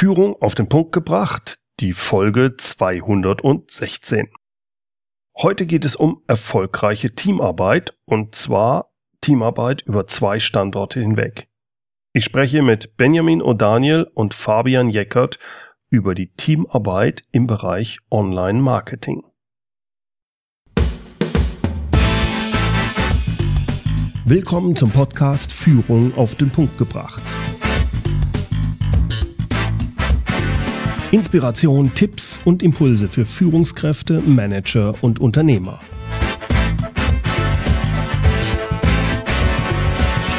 Führung auf den Punkt gebracht, die Folge 216. Heute geht es um erfolgreiche Teamarbeit und zwar Teamarbeit über zwei Standorte hinweg. Ich spreche mit Benjamin O'Daniel und Fabian Jeckert über die Teamarbeit im Bereich Online-Marketing. Willkommen zum Podcast Führung auf den Punkt gebracht. Inspiration, Tipps und Impulse für Führungskräfte, Manager und Unternehmer.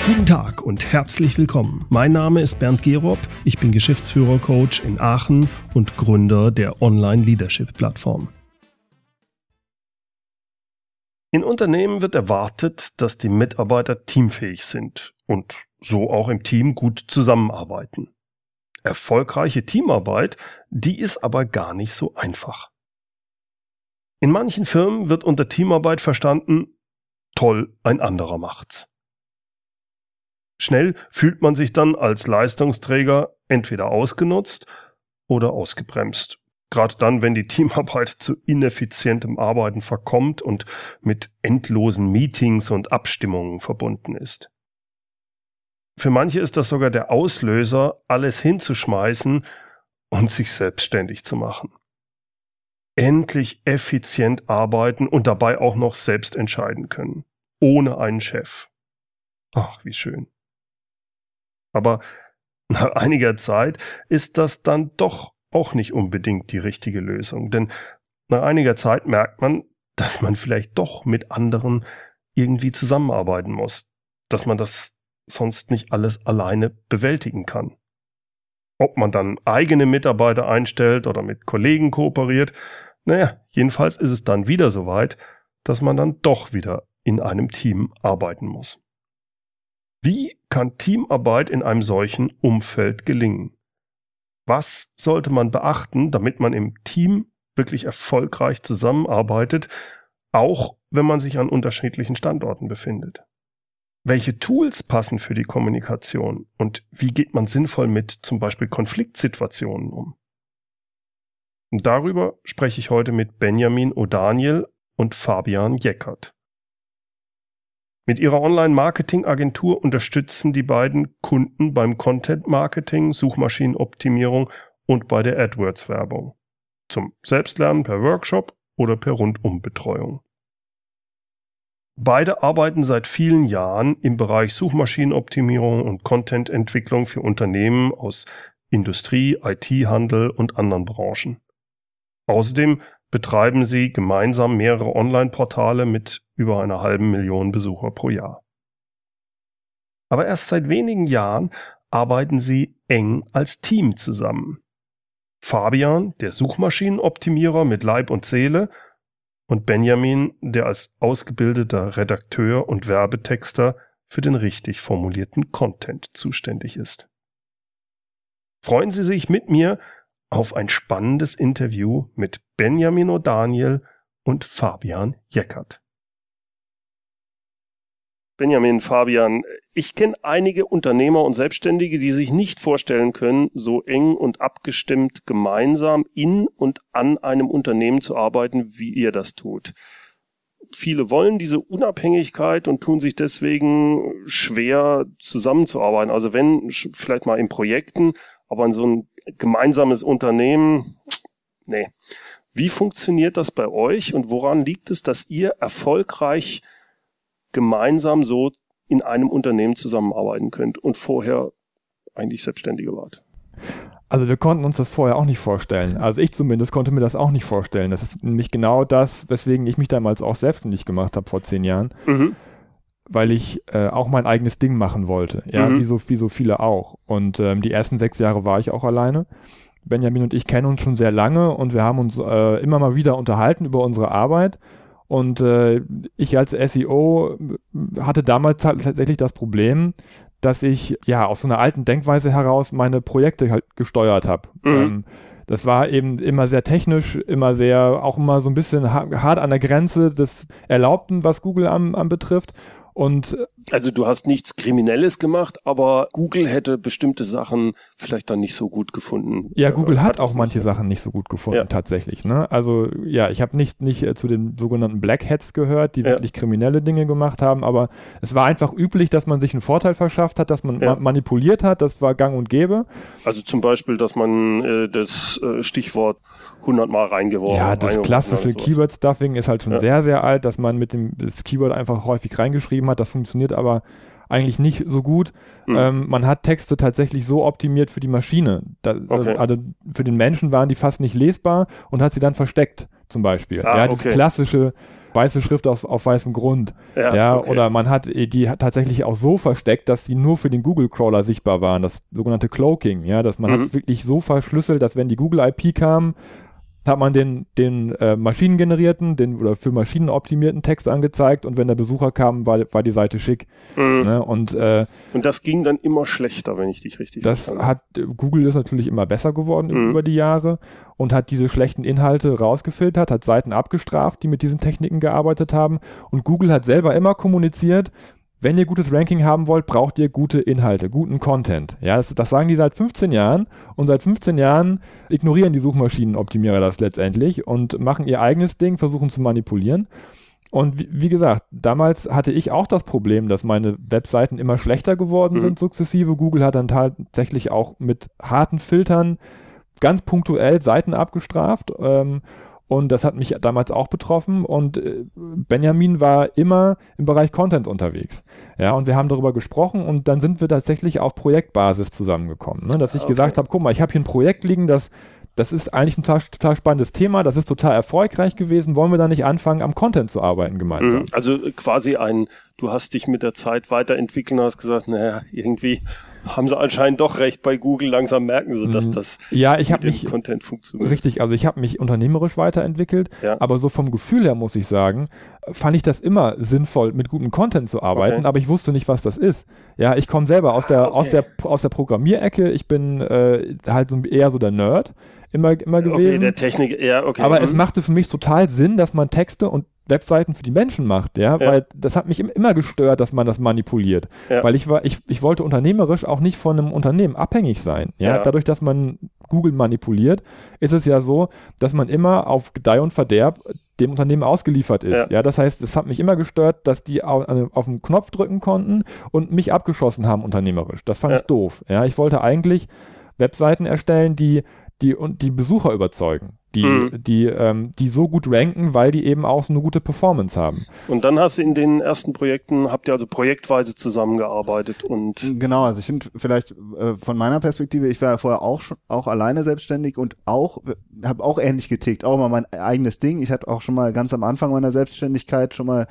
Guten Tag und herzlich willkommen. Mein Name ist Bernd Gerob, ich bin Geschäftsführer-Coach in Aachen und Gründer der Online-Leadership-Plattform. In Unternehmen wird erwartet, dass die Mitarbeiter teamfähig sind und so auch im Team gut zusammenarbeiten erfolgreiche Teamarbeit, die ist aber gar nicht so einfach. In manchen Firmen wird unter Teamarbeit verstanden, toll, ein anderer macht's. Schnell fühlt man sich dann als Leistungsträger entweder ausgenutzt oder ausgebremst. Gerade dann, wenn die Teamarbeit zu ineffizientem Arbeiten verkommt und mit endlosen Meetings und Abstimmungen verbunden ist. Für manche ist das sogar der Auslöser, alles hinzuschmeißen und sich selbstständig zu machen. Endlich effizient arbeiten und dabei auch noch selbst entscheiden können. Ohne einen Chef. Ach, wie schön. Aber nach einiger Zeit ist das dann doch auch nicht unbedingt die richtige Lösung. Denn nach einiger Zeit merkt man, dass man vielleicht doch mit anderen irgendwie zusammenarbeiten muss. Dass man das sonst nicht alles alleine bewältigen kann. Ob man dann eigene Mitarbeiter einstellt oder mit Kollegen kooperiert, naja, jedenfalls ist es dann wieder soweit, dass man dann doch wieder in einem Team arbeiten muss. Wie kann Teamarbeit in einem solchen Umfeld gelingen? Was sollte man beachten, damit man im Team wirklich erfolgreich zusammenarbeitet, auch wenn man sich an unterschiedlichen Standorten befindet? Welche Tools passen für die Kommunikation und wie geht man sinnvoll mit zum Beispiel Konfliktsituationen um. Und darüber spreche ich heute mit Benjamin O'Daniel und Fabian Jeckert. Mit ihrer Online-Marketing-Agentur unterstützen die beiden Kunden beim Content-Marketing, Suchmaschinenoptimierung und bei der AdWords-Werbung. Zum Selbstlernen per Workshop oder per Rundumbetreuung. Beide arbeiten seit vielen Jahren im Bereich Suchmaschinenoptimierung und Contententwicklung für Unternehmen aus Industrie, IT-Handel und anderen Branchen. Außerdem betreiben sie gemeinsam mehrere Online-Portale mit über einer halben Million Besucher pro Jahr. Aber erst seit wenigen Jahren arbeiten sie eng als Team zusammen. Fabian, der Suchmaschinenoptimierer mit Leib und Seele, und Benjamin, der als ausgebildeter Redakteur und Werbetexter für den richtig formulierten Content zuständig ist. Freuen Sie sich mit mir auf ein spannendes Interview mit Benjamin O'Daniel und Fabian Jeckert. Benjamin, Fabian, ich kenne einige Unternehmer und Selbstständige, die sich nicht vorstellen können, so eng und abgestimmt gemeinsam in und an einem Unternehmen zu arbeiten, wie ihr das tut. Viele wollen diese Unabhängigkeit und tun sich deswegen schwer zusammenzuarbeiten. Also wenn vielleicht mal in Projekten, aber in so ein gemeinsames Unternehmen, nee. Wie funktioniert das bei euch und woran liegt es, dass ihr erfolgreich gemeinsam so in einem Unternehmen zusammenarbeiten könnt und vorher eigentlich Selbstständige wart? Also wir konnten uns das vorher auch nicht vorstellen. Also ich zumindest konnte mir das auch nicht vorstellen. Das ist nämlich genau das, weswegen ich mich damals auch selbstständig gemacht habe vor zehn Jahren. Mhm. Weil ich äh, auch mein eigenes Ding machen wollte. Ja, mhm. wie, so, wie so viele auch. Und ähm, die ersten sechs Jahre war ich auch alleine. Benjamin und ich kennen uns schon sehr lange und wir haben uns äh, immer mal wieder unterhalten über unsere Arbeit. Und äh, ich als SEO hatte damals tatsächlich das Problem, dass ich ja aus so einer alten Denkweise heraus meine Projekte halt gesteuert habe. Mhm. Ähm, das war eben immer sehr technisch, immer sehr, auch immer so ein bisschen hart an der Grenze des Erlaubten, was Google am, am betrifft. Und also du hast nichts Kriminelles gemacht, aber Google hätte bestimmte Sachen vielleicht dann nicht so gut gefunden. Ja, äh, Google hat, hat auch manche nicht. Sachen nicht so gut gefunden ja. tatsächlich. Ne? Also ja, ich habe nicht nicht äh, zu den sogenannten Black Hats gehört, die ja. wirklich kriminelle Dinge gemacht haben, aber es war einfach üblich, dass man sich einen Vorteil verschafft hat, dass man ja. ma manipuliert hat. Das war Gang und Gäbe. Also zum Beispiel, dass man äh, das äh, Stichwort hundertmal reingeworfen. Ja, das klassische Keyword Stuffing ist halt schon sehr sehr alt, dass man mit dem Keyword einfach häufig reingeschrieben hat. Das funktioniert aber eigentlich nicht so gut. Mhm. Ähm, man hat Texte tatsächlich so optimiert für die Maschine. Da, okay. Also für den Menschen waren die fast nicht lesbar und hat sie dann versteckt, zum Beispiel. Ah, ja, diese okay. klassische weiße Schrift auf, auf weißem Grund. Ja, ja okay. oder man hat die hat tatsächlich auch so versteckt, dass die nur für den Google Crawler sichtbar waren, das sogenannte Cloaking, ja, dass man mhm. hat es wirklich so verschlüsselt, dass wenn die Google IP kam, hat man den, den äh, maschinengenerierten, den oder für Maschinen optimierten Text angezeigt und wenn der Besucher kam, war, war die Seite schick. Mhm. Ne? Und, äh, und das ging dann immer schlechter, wenn ich dich richtig Das hat Google ist natürlich immer besser geworden mhm. über die Jahre und hat diese schlechten Inhalte rausgefiltert, hat Seiten abgestraft, die mit diesen Techniken gearbeitet haben. Und Google hat selber immer kommuniziert, wenn ihr gutes Ranking haben wollt, braucht ihr gute Inhalte, guten Content. Ja, das, das, sagen die seit 15 Jahren und seit 15 Jahren ignorieren die Suchmaschinenoptimierer das letztendlich und machen ihr eigenes Ding, versuchen zu manipulieren. Und wie, wie gesagt, damals hatte ich auch das Problem, dass meine Webseiten immer schlechter geworden mhm. sind sukzessive. Google hat dann tatsächlich auch mit harten Filtern ganz punktuell Seiten abgestraft. Ähm, und das hat mich damals auch betroffen. Und äh, Benjamin war immer im Bereich Content unterwegs. Ja, und wir haben darüber gesprochen und dann sind wir tatsächlich auf Projektbasis zusammengekommen. Ne? Dass ich okay. gesagt habe, guck mal, ich habe hier ein Projekt liegen, das das ist eigentlich ein total, total, spannendes Thema, das ist total erfolgreich gewesen. Wollen wir da nicht anfangen, am Content zu arbeiten gemeinsam? Mhm. Also quasi ein, du hast dich mit der Zeit weiterentwickelt und hast gesagt, naja, irgendwie haben sie anscheinend doch recht bei Google, langsam merken sie, dass mhm. das ja, ich mit dem mich, Content funktioniert. Richtig, also ich habe mich unternehmerisch weiterentwickelt, ja. aber so vom Gefühl her muss ich sagen, fand ich das immer sinnvoll, mit gutem Content zu arbeiten, okay. aber ich wusste nicht, was das ist. Ja, ich komme selber aus der, okay. aus der, aus der Programmierecke, ich bin äh, halt so eher so der Nerd immer, immer gewesen. Okay, der Technik, ja, okay. Aber mhm. es machte für mich total Sinn, dass man Texte und Webseiten für die Menschen macht, ja, ja. weil das hat mich immer gestört, dass man das manipuliert. Ja. Weil ich war, ich, ich wollte unternehmerisch auch nicht von einem Unternehmen abhängig sein. Ja? ja, dadurch, dass man Google manipuliert, ist es ja so, dass man immer auf Gedeih und Verderb dem Unternehmen ausgeliefert ist. Ja, ja das heißt, es hat mich immer gestört, dass die auf, auf den Knopf drücken konnten und mich abgeschossen haben unternehmerisch. Das fand ich doof. Ja, ich wollte eigentlich Webseiten erstellen, die die und die Besucher überzeugen, die, mhm. die, ähm, die so gut ranken, weil die eben auch so eine gute Performance haben. Und dann hast du in den ersten Projekten, habt ihr also projektweise zusammengearbeitet und genau, also ich finde vielleicht äh, von meiner Perspektive, ich war ja vorher auch schon auch alleine selbstständig und auch habe auch ähnlich getickt, auch mal mein eigenes Ding. Ich hatte auch schon mal ganz am Anfang meiner Selbstständigkeit schon mal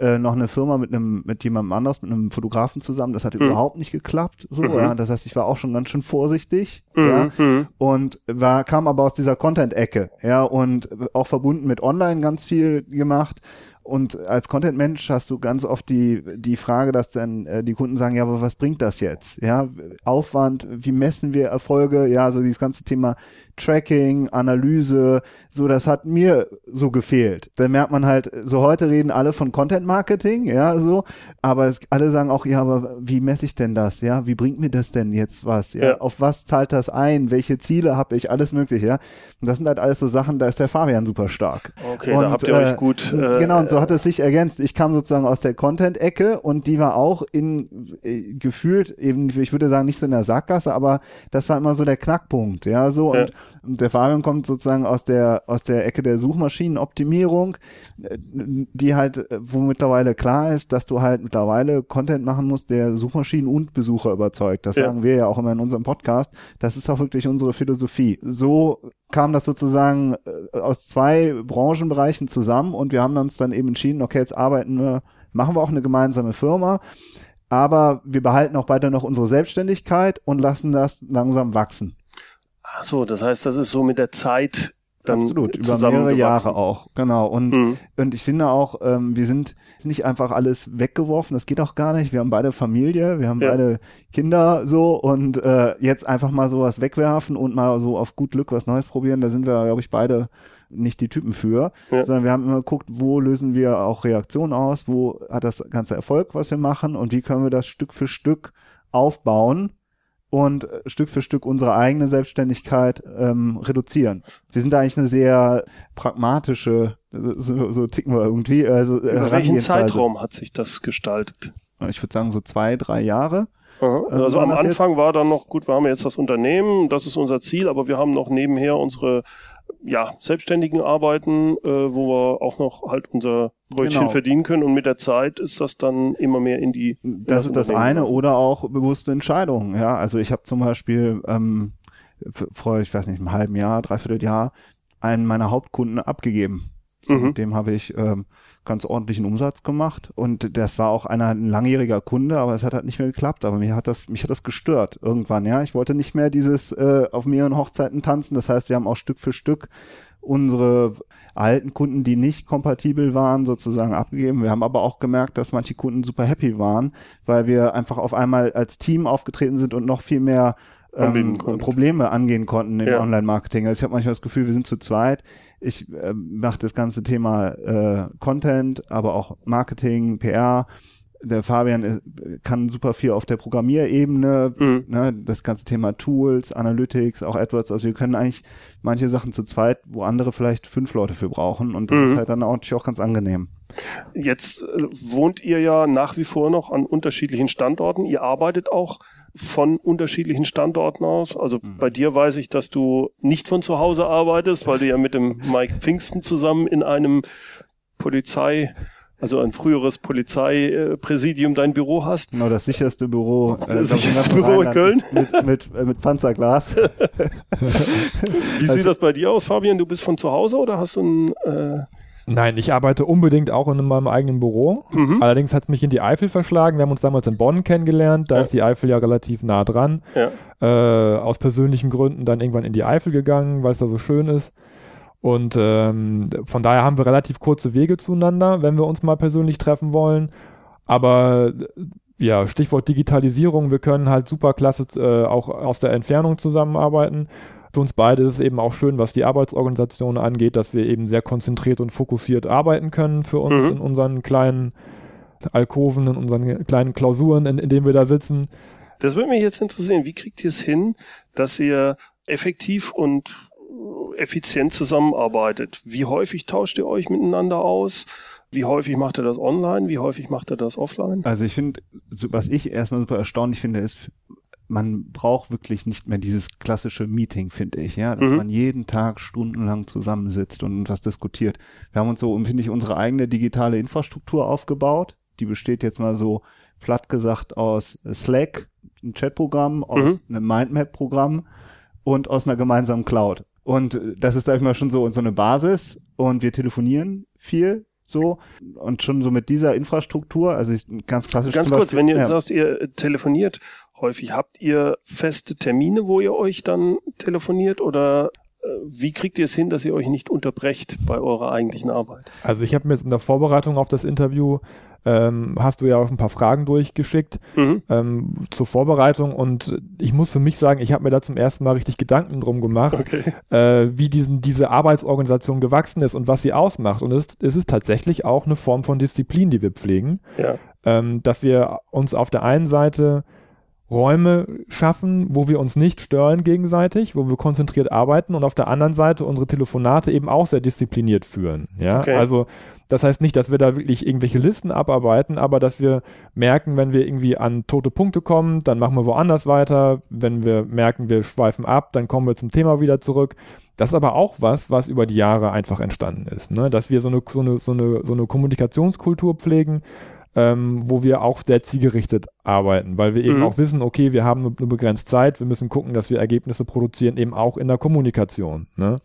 äh, noch eine Firma mit einem, mit jemandem anders, mit einem Fotografen zusammen. Das hat mhm. überhaupt nicht geklappt. So, mhm. ja. Das heißt, ich war auch schon ganz schön vorsichtig. Mhm. Ja. Mhm. Und war, kam aber aus dieser Content-Ecke, ja, und auch verbunden mit online ganz viel gemacht. Und als Content-Mensch hast du ganz oft die, die Frage, dass dann äh, die Kunden sagen, ja, aber was bringt das jetzt? Ja, Aufwand, wie messen wir Erfolge? Ja, so dieses ganze Thema Tracking, Analyse, so, das hat mir so gefehlt. Da merkt man halt, so heute reden alle von Content Marketing, ja, so, aber es, alle sagen auch, ja, aber wie messe ich denn das? Ja, wie bringt mir das denn jetzt was? Ja, ja. auf was zahlt das ein? Welche Ziele habe ich? Alles mögliche, ja. Und das sind halt alles so Sachen, da ist der Fabian super stark. Okay, und, da habt ihr äh, euch gut. Äh, genau, und so hat es sich ergänzt. Ich kam sozusagen aus der Content-Ecke und die war auch in äh, gefühlt eben, ich würde sagen, nicht so in der Sackgasse, aber das war immer so der Knackpunkt, ja, so ja. und der Fabian kommt sozusagen aus der, aus der Ecke der Suchmaschinenoptimierung, die halt, wo mittlerweile klar ist, dass du halt mittlerweile Content machen musst, der Suchmaschinen und Besucher überzeugt. Das ja. sagen wir ja auch immer in unserem Podcast. Das ist auch wirklich unsere Philosophie. So kam das sozusagen äh, aus zwei Branchenbereichen zusammen und wir haben uns dann eben entschieden, okay, jetzt arbeiten wir, machen wir auch eine gemeinsame Firma aber wir behalten auch weiter noch unsere Selbstständigkeit und lassen das langsam wachsen. Ach so, das heißt, das ist so mit der Zeit dann Absolut, über mehrere Jahre auch, genau. Und, mhm. und ich finde auch, ähm, wir sind nicht einfach alles weggeworfen, das geht auch gar nicht. Wir haben beide Familie, wir haben ja. beide Kinder so und äh, jetzt einfach mal sowas wegwerfen und mal so auf gut Glück was Neues probieren, da sind wir, glaube ich, beide nicht die Typen für, ja. sondern wir haben immer geguckt, wo lösen wir auch Reaktionen aus, wo hat das ganze Erfolg, was wir machen und wie können wir das Stück für Stück aufbauen und äh, Stück für Stück unsere eigene Selbstständigkeit ähm, reduzieren. Wir sind da eigentlich eine sehr pragmatische, so, so ticken wir irgendwie. Also, äh, Über welchen Zeitraum hat sich das gestaltet? Ich würde sagen so zwei, drei Jahre. Aha. Ähm, also am Anfang war dann noch, gut, wir haben jetzt das Unternehmen, das ist unser Ziel, aber wir haben noch nebenher unsere ja, selbstständigen Arbeiten, äh, wo wir auch noch halt unser Brötchen genau. verdienen können und mit der Zeit ist das dann immer mehr in die. Das ist das eine oder auch bewusste Entscheidungen. Ja, also ich habe zum Beispiel ähm, vor, ich weiß nicht, einem halben Jahr, dreiviertel Jahr einen meiner Hauptkunden abgegeben. So, mhm. Mit dem habe ich ähm, ganz ordentlichen Umsatz gemacht und das war auch einer ein langjähriger Kunde, aber es hat halt nicht mehr geklappt. Aber mir hat das mich hat das gestört irgendwann. Ja, ich wollte nicht mehr dieses äh, auf mehreren Hochzeiten tanzen. Das heißt, wir haben auch Stück für Stück unsere alten Kunden, die nicht kompatibel waren, sozusagen abgegeben. Wir haben aber auch gemerkt, dass manche Kunden super happy waren, weil wir einfach auf einmal als Team aufgetreten sind und noch viel mehr ähm, Probleme angehen konnten im ja. Online-Marketing. Also ich habe manchmal das Gefühl, wir sind zu zweit. Ich äh, mache das ganze Thema äh, Content, aber auch Marketing, PR. Der Fabian äh, kann super viel auf der Programmierebene, mhm. ne, das ganze Thema Tools, Analytics, auch AdWords. Also wir können eigentlich manche Sachen zu zweit, wo andere vielleicht fünf Leute für brauchen. Und das mhm. ist halt dann auch, auch ganz angenehm. Jetzt äh, wohnt ihr ja nach wie vor noch an unterschiedlichen Standorten. Ihr arbeitet auch von unterschiedlichen Standorten aus. Also mhm. bei dir weiß ich, dass du nicht von zu Hause arbeitest, weil du ja mit dem Mike Pfingsten zusammen in einem Polizei also ein früheres Polizeipräsidium dein Büro hast. Genau, das sicherste Büro. Äh, das sicherste Büro in Köln. Mit, mit, äh, mit Panzerglas. Wie also, sieht das bei dir aus, Fabian? Du bist von zu Hause oder hast du ein äh, Nein, ich arbeite unbedingt auch in meinem eigenen Büro. Mhm. Allerdings hat es mich in die Eifel verschlagen. Wir haben uns damals in Bonn kennengelernt. Da ja. ist die Eifel ja relativ nah dran. Ja. Äh, aus persönlichen Gründen dann irgendwann in die Eifel gegangen, weil es da so schön ist. Und ähm, von daher haben wir relativ kurze Wege zueinander, wenn wir uns mal persönlich treffen wollen. Aber ja, Stichwort Digitalisierung, wir können halt super klasse äh, auch aus der Entfernung zusammenarbeiten. Für uns beide ist es eben auch schön, was die Arbeitsorganisation angeht, dass wir eben sehr konzentriert und fokussiert arbeiten können für uns mhm. in unseren kleinen Alkoven, in unseren kleinen Klausuren, in, in denen wir da sitzen. Das würde mich jetzt interessieren. Wie kriegt ihr es hin, dass ihr effektiv und effizient zusammenarbeitet? Wie häufig tauscht ihr euch miteinander aus? Wie häufig macht er das online? Wie häufig macht er das offline? Also ich finde, was ich erstmal super erstaunlich finde, ist, man braucht wirklich nicht mehr dieses klassische Meeting, finde ich, ja, dass mhm. man jeden Tag stundenlang zusammensitzt und was diskutiert. Wir haben uns so, finde ich, unsere eigene digitale Infrastruktur aufgebaut. Die besteht jetzt mal so platt gesagt aus Slack, ein Chatprogramm, aus mhm. einem Mindmap-Programm und aus einer gemeinsamen Cloud. Und das ist, sag ich mal, schon so, so eine Basis und wir telefonieren viel so und schon so mit dieser Infrastruktur, also ganz klassisch. Ganz kurz, Beispiel, wenn ihr ja. sagst, ihr telefoniert häufig? Habt ihr feste Termine, wo ihr euch dann telefoniert oder äh, wie kriegt ihr es hin, dass ihr euch nicht unterbrecht bei eurer eigentlichen Arbeit? Also ich habe mir jetzt in der Vorbereitung auf das Interview ähm, hast du ja auch ein paar Fragen durchgeschickt mhm. ähm, zur Vorbereitung und ich muss für mich sagen, ich habe mir da zum ersten Mal richtig Gedanken drum gemacht, okay. äh, wie diesen, diese Arbeitsorganisation gewachsen ist und was sie ausmacht. Und es, es ist tatsächlich auch eine Form von Disziplin, die wir pflegen, ja. ähm, dass wir uns auf der einen Seite Räume schaffen, wo wir uns nicht stören gegenseitig, wo wir konzentriert arbeiten und auf der anderen Seite unsere Telefonate eben auch sehr diszipliniert führen. Ja, okay. also das heißt nicht, dass wir da wirklich irgendwelche Listen abarbeiten, aber dass wir merken, wenn wir irgendwie an tote Punkte kommen, dann machen wir woanders weiter. Wenn wir merken, wir schweifen ab, dann kommen wir zum Thema wieder zurück. Das ist aber auch was, was über die Jahre einfach entstanden ist, ne? dass wir so eine, so eine, so eine, so eine Kommunikationskultur pflegen, ähm, wo wir auch sehr zielgerichtet arbeiten, weil wir eben mhm. auch wissen, okay, wir haben nur, nur begrenzt Zeit, wir müssen gucken, dass wir Ergebnisse produzieren, eben auch in der Kommunikation. Ne?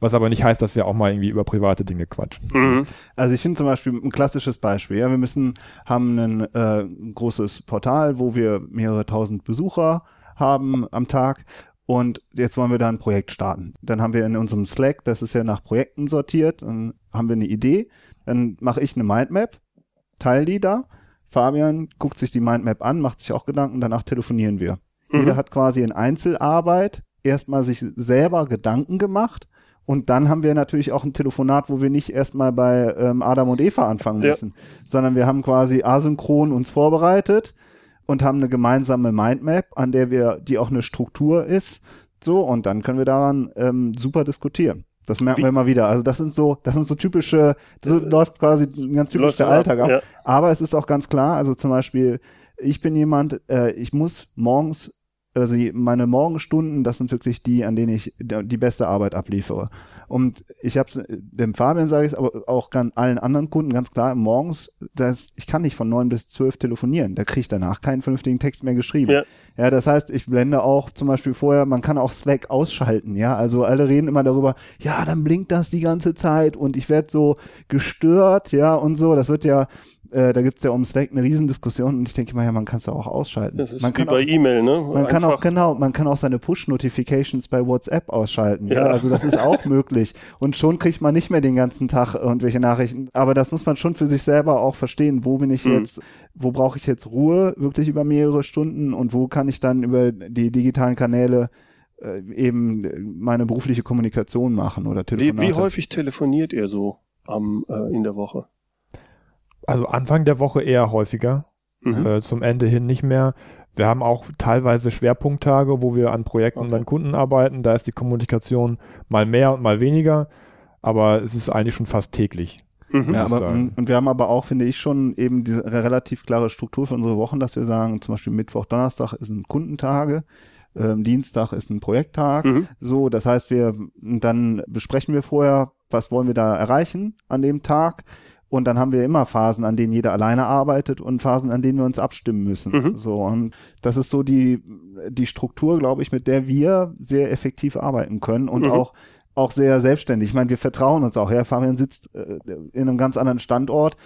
Was aber nicht heißt, dass wir auch mal irgendwie über private Dinge quatschen. Mhm. Also ich finde zum Beispiel ein klassisches Beispiel. Ja, wir müssen haben ein äh, großes Portal, wo wir mehrere tausend Besucher haben am Tag und jetzt wollen wir da ein Projekt starten. Dann haben wir in unserem Slack, das ist ja nach Projekten sortiert, dann haben wir eine Idee, dann mache ich eine Mindmap teile die da. Fabian guckt sich die Mindmap an, macht sich auch Gedanken, danach telefonieren wir. Mhm. Jeder hat quasi in Einzelarbeit erstmal sich selber Gedanken gemacht Und dann haben wir natürlich auch ein Telefonat, wo wir nicht erstmal bei ähm, Adam und Eva anfangen müssen, ja. sondern wir haben quasi asynchron uns vorbereitet und haben eine gemeinsame Mindmap, an der wir, die auch eine Struktur ist. So, und dann können wir daran ähm, super diskutieren. Das merken Wie? wir immer wieder. Also das sind so, das sind so typische, so äh, läuft quasi ein ganz typisch der Alltag ab. Ja. Aber es ist auch ganz klar, also zum Beispiel, ich bin jemand, äh, ich muss morgens also meine Morgenstunden, das sind wirklich die, an denen ich die beste Arbeit abliefere. Und ich habe dem Fabian sage ich es, aber auch allen anderen Kunden ganz klar, morgens, das, ich kann nicht von neun bis zwölf telefonieren. Da kriege ich danach keinen vernünftigen Text mehr geschrieben. Ja. ja, das heißt, ich blende auch zum Beispiel vorher, man kann auch Slack ausschalten, ja. Also alle reden immer darüber, ja, dann blinkt das die ganze Zeit und ich werde so gestört, ja, und so. Das wird ja äh, da gibt es ja um Slack eine Riesendiskussion und ich denke mal, ja, man kann es ja auch ausschalten. Das ist man wie bei E-Mail, ne? Man Einfach. kann auch, genau, man kann auch seine Push-Notifications bei WhatsApp ausschalten. Ja. ja. Also das ist auch möglich. Und schon kriegt man nicht mehr den ganzen Tag irgendwelche Nachrichten. Aber das muss man schon für sich selber auch verstehen. Wo bin ich mhm. jetzt, wo brauche ich jetzt Ruhe wirklich über mehrere Stunden und wo kann ich dann über die digitalen Kanäle äh, eben meine berufliche Kommunikation machen oder telefonieren. Wie, wie häufig telefoniert ihr so am, äh, in der Woche? Also Anfang der Woche eher häufiger, mhm. äh, zum Ende hin nicht mehr. Wir haben auch teilweise Schwerpunkttage, wo wir an Projekten okay. und an Kunden arbeiten. Da ist die Kommunikation mal mehr und mal weniger, aber es ist eigentlich schon fast täglich. Mhm. Ja, aber, und wir haben aber auch, finde ich, schon eben diese relativ klare Struktur für unsere Wochen, dass wir sagen, zum Beispiel Mittwoch, Donnerstag ist ein Kundentage, ähm, Dienstag ist ein Projekttag. Mhm. So, das heißt, wir dann besprechen wir vorher, was wollen wir da erreichen an dem Tag und dann haben wir immer Phasen, an denen jeder alleine arbeitet und Phasen, an denen wir uns abstimmen müssen. Mhm. So. Und das ist so die, die Struktur, glaube ich, mit der wir sehr effektiv arbeiten können und mhm. auch auch sehr selbstständig. Ich meine, wir vertrauen uns auch. Ja, Fabian sitzt äh, in einem ganz anderen Standort.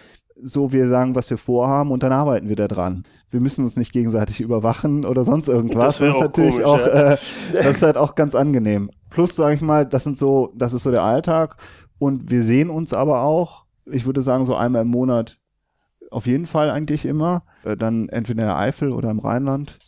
So, wir sagen, was wir vorhaben und dann arbeiten wir da dran. Wir müssen uns nicht gegenseitig überwachen oder sonst irgendwas. Das, das ist natürlich komisch, auch, ja. äh, das ist halt auch ganz angenehm. Plus, sage ich mal, das sind so, das ist so der Alltag und wir sehen uns aber auch ich würde sagen, so einmal im Monat auf jeden Fall eigentlich immer. Äh, dann entweder in der Eifel oder im Rheinland.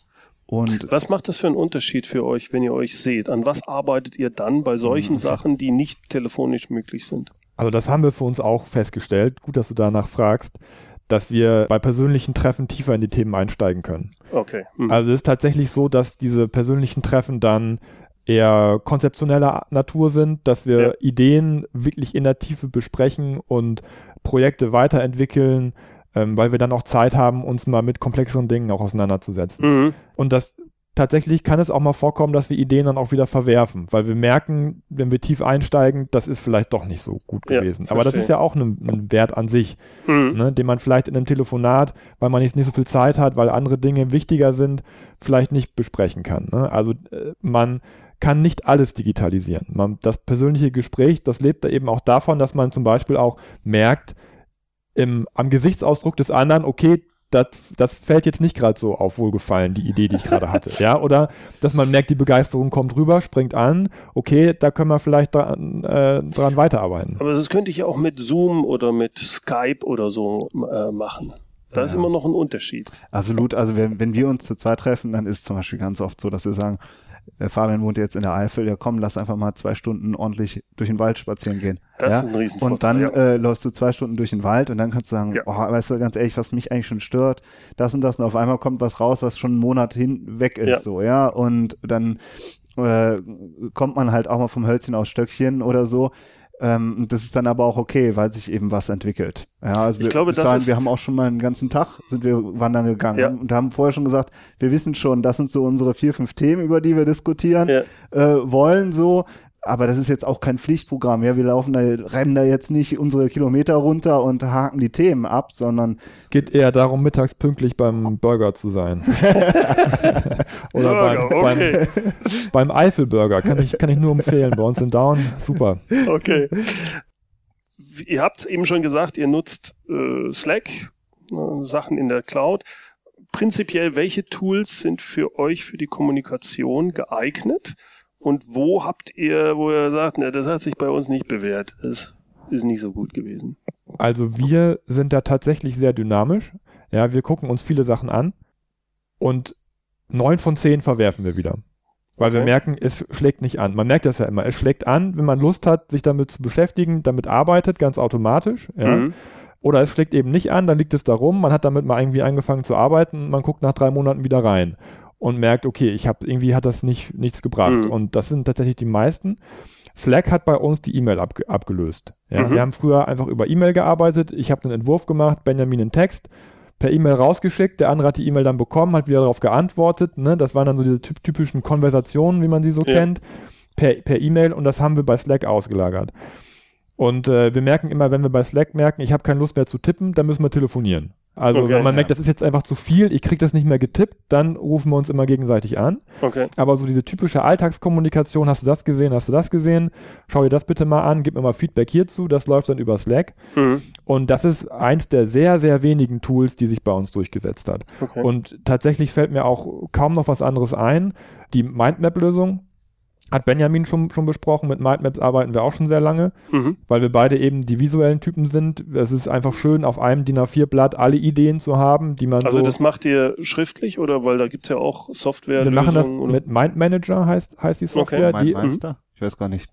Und was macht das für einen Unterschied für euch, wenn ihr euch seht? An was arbeitet ihr dann bei solchen mhm. Sachen, die nicht telefonisch möglich sind? Also das haben wir für uns auch festgestellt. Gut, dass du danach fragst, dass wir bei persönlichen Treffen tiefer in die Themen einsteigen können. Okay. Mhm. Also es ist tatsächlich so, dass diese persönlichen Treffen dann eher konzeptioneller Natur sind, dass wir ja. Ideen wirklich in der Tiefe besprechen und Projekte weiterentwickeln, ähm, weil wir dann auch Zeit haben, uns mal mit komplexeren Dingen auch auseinanderzusetzen. Mhm. Und das tatsächlich kann es auch mal vorkommen, dass wir Ideen dann auch wieder verwerfen, weil wir merken, wenn wir tief einsteigen, das ist vielleicht doch nicht so gut gewesen. Ja, Aber das ist ja auch ein, ein Wert an sich, mhm. ne, den man vielleicht in einem Telefonat, weil man nicht, nicht so viel Zeit hat, weil andere Dinge wichtiger sind, vielleicht nicht besprechen kann. Ne? Also äh, man kann nicht alles digitalisieren. Man, das persönliche Gespräch, das lebt da eben auch davon, dass man zum Beispiel auch merkt, im, am Gesichtsausdruck des anderen, okay, das, das fällt jetzt nicht gerade so auf Wohlgefallen, die Idee, die ich gerade hatte. ja, oder dass man merkt, die Begeisterung kommt rüber, springt an, okay, da können wir vielleicht dran, äh, dran weiterarbeiten. Aber das könnte ich ja auch mit Zoom oder mit Skype oder so äh, machen. Da ja. ist immer noch ein Unterschied. Absolut. Also wenn, wenn wir uns zu zweit treffen, dann ist zum Beispiel ganz oft so, dass wir sagen, Fabian wohnt jetzt in der Eifel, ja komm, lass einfach mal zwei Stunden ordentlich durch den Wald spazieren gehen. Das ja? ist ein Riesenvorteil. Und dann ja. äh, läufst du zwei Stunden durch den Wald und dann kannst du sagen, ja. oh, weißt du, ganz ehrlich, was mich eigentlich schon stört, das und das und auf einmal kommt was raus, was schon einen Monat hin weg ist, ja. so, ja, und dann äh, kommt man halt auch mal vom Hölzchen aus Stöckchen oder so. Ähm, das ist dann aber auch okay, weil sich eben was entwickelt. Ja, also ich wir, glaube, das ist wir haben auch schon mal einen ganzen Tag sind wir wandern gegangen ja. und haben vorher schon gesagt, wir wissen schon, das sind so unsere vier, fünf Themen, über die wir diskutieren ja. äh, wollen so aber das ist jetzt auch kein Pflichtprogramm. Ja, wir laufen da, rennen da jetzt nicht unsere Kilometer runter und haken die Themen ab, sondern geht eher darum, mittags pünktlich beim Burger zu sein. Oder Burger, beim, okay. beim, beim Eifelburger kann ich, kann ich nur empfehlen. Bei uns in Down, super. Okay. Ihr habt eben schon gesagt, ihr nutzt äh, Slack, äh, Sachen in der Cloud. Prinzipiell, welche Tools sind für euch für die Kommunikation geeignet? Und wo habt ihr, wo ihr sagt, ne, das hat sich bei uns nicht bewährt. Das ist nicht so gut gewesen. Also wir sind da tatsächlich sehr dynamisch. Ja, wir gucken uns viele Sachen an und neun von zehn verwerfen wir wieder. Weil okay. wir merken, es schlägt nicht an. Man merkt das ja immer. Es schlägt an, wenn man Lust hat, sich damit zu beschäftigen, damit arbeitet, ganz automatisch. Ja. Mhm. Oder es schlägt eben nicht an, dann liegt es da rum, man hat damit mal irgendwie angefangen zu arbeiten, man guckt nach drei Monaten wieder rein und merkt, okay, ich habe irgendwie hat das nicht nichts gebracht. Mhm. Und das sind tatsächlich die meisten. Slack hat bei uns die E-Mail ab, abgelöst. Ja, mhm. Wir haben früher einfach über E-Mail gearbeitet. Ich habe einen Entwurf gemacht, Benjamin einen Text, per E-Mail rausgeschickt. Der andere hat die E-Mail dann bekommen, hat wieder darauf geantwortet. Ne? Das waren dann so diese typischen Konversationen, wie man sie so ja. kennt, per, per E-Mail. Und das haben wir bei Slack ausgelagert. Und äh, wir merken immer, wenn wir bei Slack merken, ich habe keine Lust mehr zu tippen, dann müssen wir telefonieren. Also okay, wenn man ja. merkt, das ist jetzt einfach zu viel, ich kriege das nicht mehr getippt, dann rufen wir uns immer gegenseitig an. Okay. Aber so diese typische Alltagskommunikation, hast du das gesehen, hast du das gesehen, schau dir das bitte mal an, gib mir mal Feedback hierzu, das läuft dann über Slack. Mhm. Und das ist eins der sehr, sehr wenigen Tools, die sich bei uns durchgesetzt hat. Okay. Und tatsächlich fällt mir auch kaum noch was anderes ein. Die Mindmap-Lösung, hat Benjamin schon, schon besprochen. Mit Mindmaps arbeiten wir auch schon sehr lange, mhm. weil wir beide eben die visuellen Typen sind. Es ist einfach schön, auf einem DIN A4-Blatt alle Ideen zu haben, die man. Also so das macht ihr schriftlich oder weil da gibt es ja auch Software. Wir machen das oder? mit Mind Manager heißt, heißt die Software. Okay. Die, Mindmeister? Ich weiß gar nicht.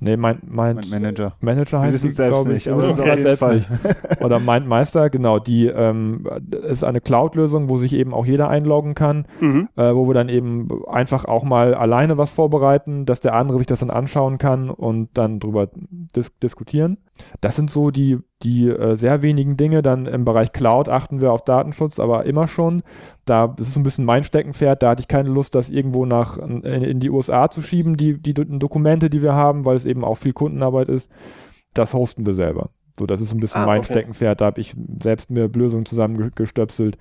Nee, mein, mein, mein Manager. Manager heißt es, glaube ich. Aber das ist auf jeden Fall. Oder mein Meister, genau. Die ähm, ist eine Cloud-Lösung, wo sich eben auch jeder einloggen kann, mhm. äh, wo wir dann eben einfach auch mal alleine was vorbereiten, dass der andere sich das dann anschauen kann und dann drüber dis diskutieren. Das sind so die, die äh, sehr wenigen Dinge. Dann im Bereich Cloud achten wir auf Datenschutz, aber immer schon. Da, das ist so ein bisschen mein Steckenpferd. Da hatte ich keine Lust, das irgendwo nach in, in die USA zu schieben, die, die Dokumente, die wir haben, weil es eben auch viel Kundenarbeit ist. Das hosten wir selber. So, das ist ein bisschen ah, mein okay. Steckenpferd. Da habe ich selbst mir Lösungen zusammengestöpselt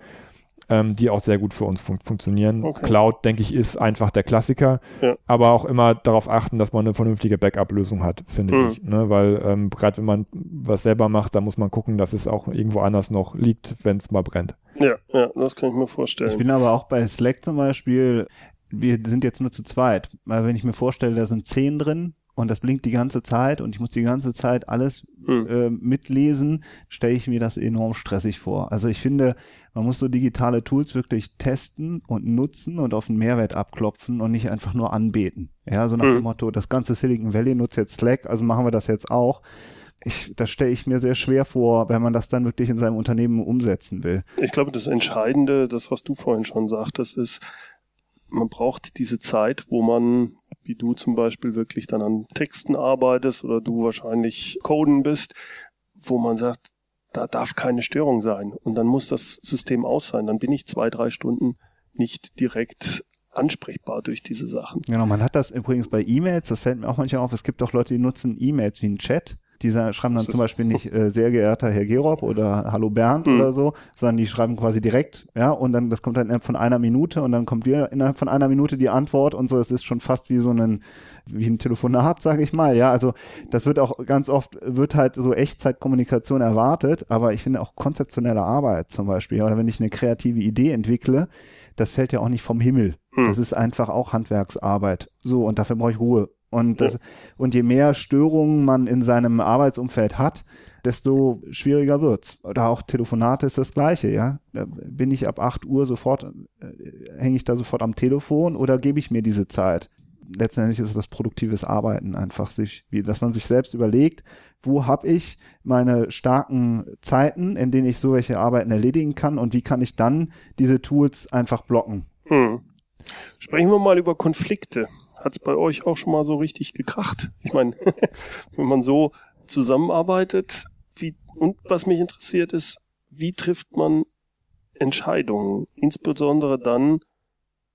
ähm, die auch sehr gut für uns fun funktionieren. Okay. Cloud, denke ich, ist einfach der Klassiker, ja. aber auch immer darauf achten, dass man eine vernünftige Backup-Lösung hat, finde mhm. ich. Ne? Weil ähm, gerade wenn man was selber macht, da muss man gucken, dass es auch irgendwo anders noch liegt, wenn es mal brennt. Ja, ja, das kann ich mir vorstellen. Ich bin aber auch bei Slack zum Beispiel, wir sind jetzt nur zu zweit, weil wenn ich mir vorstelle, da sind zehn drin, und das blinkt die ganze Zeit und ich muss die ganze Zeit alles hm. äh, mitlesen, stelle ich mir das enorm stressig vor. Also ich finde, man muss so digitale Tools wirklich testen und nutzen und auf den Mehrwert abklopfen und nicht einfach nur anbeten. Ja, so nach hm. dem Motto, das ganze Silicon Valley nutzt jetzt Slack, also machen wir das jetzt auch. Ich, das stelle ich mir sehr schwer vor, wenn man das dann wirklich in seinem Unternehmen umsetzen will. Ich glaube, das Entscheidende, das, was du vorhin schon sagtest, ist, man braucht diese Zeit, wo man wie du zum Beispiel wirklich dann an Texten arbeitest oder du wahrscheinlich Coden bist, wo man sagt, da darf keine Störung sein und dann muss das System aus sein. Dann bin ich zwei, drei Stunden nicht direkt ansprechbar durch diese Sachen. Genau, man hat das übrigens bei E-Mails, das fällt mir auch manchmal auf, es gibt auch Leute, die nutzen E-Mails wie ein Chat die schreiben dann zum Beispiel nicht äh, sehr geehrter Herr Gerob oder Hallo Bernd mhm. oder so, sondern die schreiben quasi direkt, ja, und dann das kommt dann innerhalb von einer Minute und dann kommt wieder innerhalb von einer Minute die Antwort und so. Es ist schon fast wie so ein wie ein Telefonat, sage ich mal. Ja, also das wird auch ganz oft wird halt so Echtzeitkommunikation erwartet, aber ich finde auch konzeptionelle Arbeit zum Beispiel oder wenn ich eine kreative Idee entwickle, das fällt ja auch nicht vom Himmel. Mhm. Das ist einfach auch Handwerksarbeit. So und dafür brauche ich Ruhe und, das, und je mehr Störungen man in seinem Arbeitsumfeld hat, desto schwieriger wird's. Oder auch Telefonate ist das Gleiche, ja. Da bin ich ab 8 Uhr sofort, äh, hänge ich da sofort am Telefon oder gebe ich mir diese Zeit? Letztendlich ist es das produktives Arbeiten einfach, sich, wie, dass man sich selbst überlegt, wo habe ich meine starken Zeiten, in denen ich so welche Arbeiten erledigen kann und wie kann ich dann diese Tools einfach blocken. Hm. Sprechen wir mal über Konflikte hat es bei euch auch schon mal so richtig gekracht? Ich meine, wenn man so zusammenarbeitet, wie, und was mich interessiert ist, wie trifft man Entscheidungen, insbesondere dann,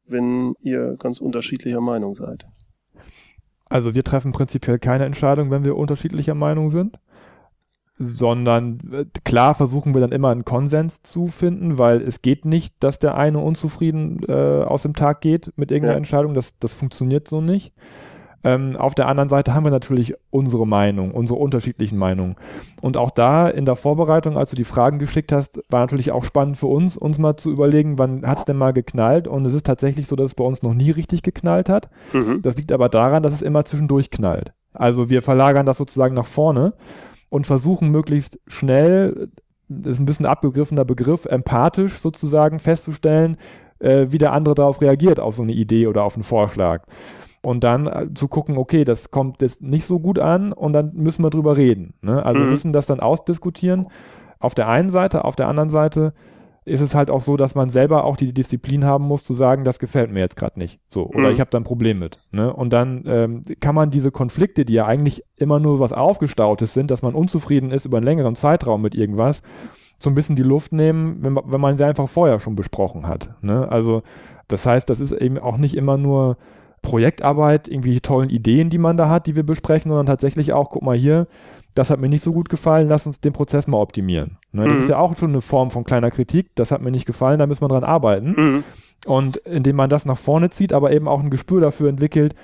wenn ihr ganz unterschiedlicher Meinung seid? Also wir treffen prinzipiell keine Entscheidung, wenn wir unterschiedlicher Meinung sind sondern äh, klar versuchen wir dann immer einen Konsens zu finden, weil es geht nicht, dass der eine unzufrieden äh, aus dem Tag geht mit irgendeiner ja. Entscheidung. Das, das funktioniert so nicht. Ähm, auf der anderen Seite haben wir natürlich unsere Meinung, unsere unterschiedlichen Meinungen. Und auch da in der Vorbereitung, als du die Fragen geschickt hast, war natürlich auch spannend für uns, uns mal zu überlegen, wann hat es denn mal geknallt? Und es ist tatsächlich so, dass es bei uns noch nie richtig geknallt hat. Mhm. Das liegt aber daran, dass es immer zwischendurch knallt. Also wir verlagern das sozusagen nach vorne und versuchen möglichst schnell, das ist ein bisschen abgegriffener Begriff, empathisch sozusagen festzustellen, äh, wie der andere darauf reagiert, auf so eine Idee oder auf einen Vorschlag. Und dann äh, zu gucken, okay, das kommt jetzt nicht so gut an und dann müssen wir drüber reden. Ne? Also mhm. müssen das dann ausdiskutieren. Auf der einen Seite, auf der anderen Seite ist es halt auch so, dass man selber auch die Disziplin haben muss, zu sagen, das gefällt mir jetzt gerade nicht. So, oder mhm. ich habe da ein Problem mit. Ne? Und dann ähm, kann man diese Konflikte, die ja eigentlich immer nur was Aufgestautes sind, dass man unzufrieden ist über einen längeren Zeitraum mit irgendwas, so ein bisschen die Luft nehmen, wenn, wenn man sie einfach vorher schon besprochen hat. Ne? Also das heißt, das ist eben auch nicht immer nur Projektarbeit, irgendwie tollen Ideen, die man da hat, die wir besprechen, sondern tatsächlich auch, guck mal hier, das hat mir nicht so gut gefallen, lass uns den Prozess mal optimieren. Ne, das mhm. ist ja auch schon eine Form von kleiner Kritik, das hat mir nicht gefallen, da müssen wir dran arbeiten. Mhm. Und indem man das nach vorne zieht, aber eben auch ein Gespür dafür entwickelt,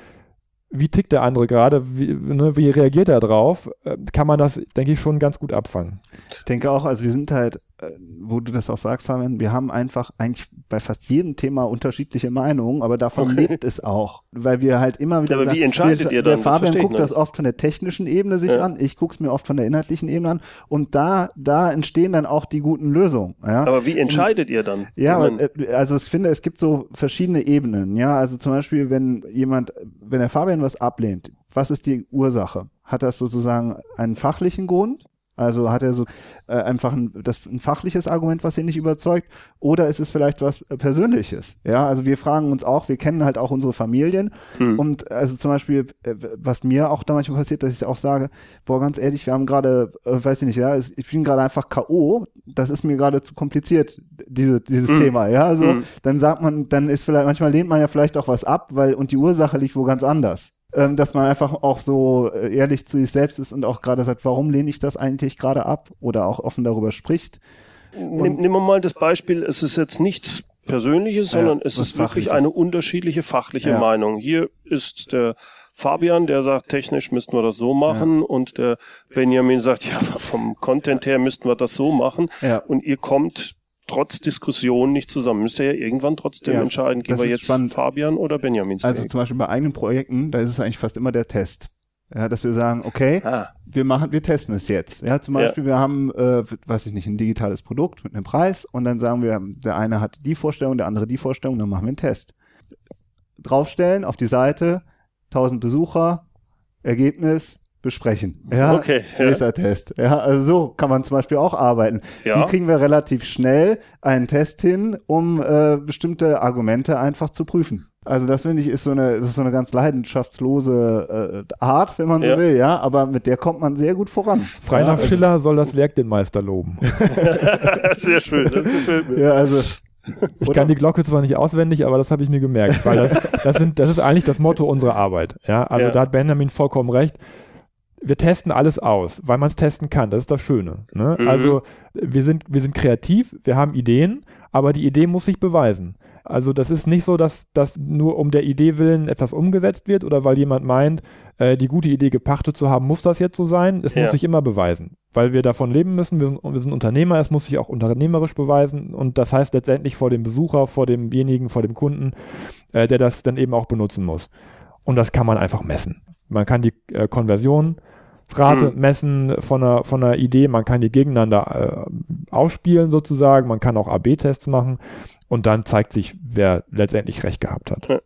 wie tickt der andere gerade, wie, ne, wie reagiert er drauf, äh, kann man das, denke ich, schon ganz gut abfangen. Ich denke auch, also wir sind halt wo du das auch sagst, Fabian, wir haben einfach eigentlich bei fast jedem Thema unterschiedliche Meinungen, aber davon okay. lebt es auch, weil wir halt immer wieder aber sagen, wie entscheidet wir, ihr dann? Der Fabian das guckt das oft von der technischen Ebene sich ja. an, ich guck's mir oft von der inhaltlichen Ebene an und da da entstehen dann auch die guten Lösungen. Ja? Aber wie entscheidet und, ihr dann? Ja, äh, also ich finde, es gibt so verschiedene Ebenen. Ja, also zum Beispiel, wenn jemand, wenn der Fabian was ablehnt, was ist die Ursache? Hat das sozusagen einen fachlichen Grund? Also hat er so äh, einfach ein, das, ein fachliches Argument, was ihn nicht überzeugt, oder ist es vielleicht was äh, Persönliches? Ja, also wir fragen uns auch, wir kennen halt auch unsere Familien hm. und also zum Beispiel, äh, was mir auch da manchmal passiert, dass ich auch sage, boah, ganz ehrlich, wir haben gerade, äh, weiß ich nicht, ja, ich bin gerade einfach K.O., das ist mir gerade zu kompliziert, diese, dieses hm. Thema, ja, also hm. dann sagt man, dann ist vielleicht, manchmal lehnt man ja vielleicht auch was ab, weil, und die Ursache liegt wo ganz anders ähm, dass man einfach auch so äh, ehrlich zu sich selbst ist und auch gerade sagt, warum lehne ich das eigentlich gerade ab oder auch offen darüber spricht. Nimm, nehmen wir mal das Beispiel, es ist jetzt nichts Persönliches, sondern ja, es ist wirklich eine unterschiedliche fachliche ja. Meinung. Hier ist der Fabian, der sagt, technisch müssten wir das so machen ja. und der Benjamin sagt, ja, vom Content her müssten wir das so machen und ihr kommt trotz Diskussion nicht zusammen. Müsst ihr ja irgendwann trotzdem ja, entscheiden, gehen wir jetzt spannend. Fabian oder Benjamin Also zum Beispiel bei eigenen Projekten, da ist es eigentlich fast immer der Test. Ja, dass wir sagen, okay, ah. wir machen, wir testen es jetzt. Ja, zum Beispiel, ja. wir haben, äh, weiß ich nicht, ein digitales Produkt mit einem Preis und dann sagen wir, der eine hat die Vorstellung, der andere die Vorstellung, dann machen wir einen Test. Draufstellen auf die Seite, 1000 Besucher, Ergebnis, besprechen. Ja, okay. Ja. Test. Ja, also so kann man zum Beispiel auch arbeiten. Ja. Wie kriegen wir relativ schnell einen Test hin, um äh, bestimmte Argumente einfach zu prüfen? Also das finde ich ist so eine, ist so eine ganz leidenschaftslose äh, Art, wenn man so ja. will, ja, aber mit der kommt man sehr gut voran. Frei nach Schiller soll das Werk den Meister loben. sehr schön, das gefällt mir. Ja, also ich kann die Glocke zwar nicht auswendig, aber das habe ich mir gemerkt, weil das, das, sind, das ist eigentlich das Motto unserer Arbeit. Ja, also ja. da hat Benjamin vollkommen recht wir testen alles aus, weil man es testen kann. Das ist das Schöne. Ne? Mhm. Also wir sind, wir sind kreativ, wir haben Ideen, aber die Idee muss sich beweisen. Also das ist nicht so, dass das nur um der Idee willen etwas umgesetzt wird oder weil jemand meint, äh, die gute Idee gepachtet zu haben, muss das jetzt so sein. Es ja. muss sich immer beweisen, weil wir davon leben müssen. Wir sind, wir sind, Unternehmer, es muss sich auch unternehmerisch beweisen und das heißt letztendlich vor dem Besucher, vor demjenigen, vor dem Kunden, äh, der das dann eben auch benutzen muss. Und das kann man einfach messen. Man kann die äh, Konversion Rate hm. messen von einer, von einer Idee. Man kann die gegeneinander äh, ausspielen sozusagen. Man kann auch AB-Tests machen und dann zeigt sich, wer letztendlich recht gehabt hat. Ja.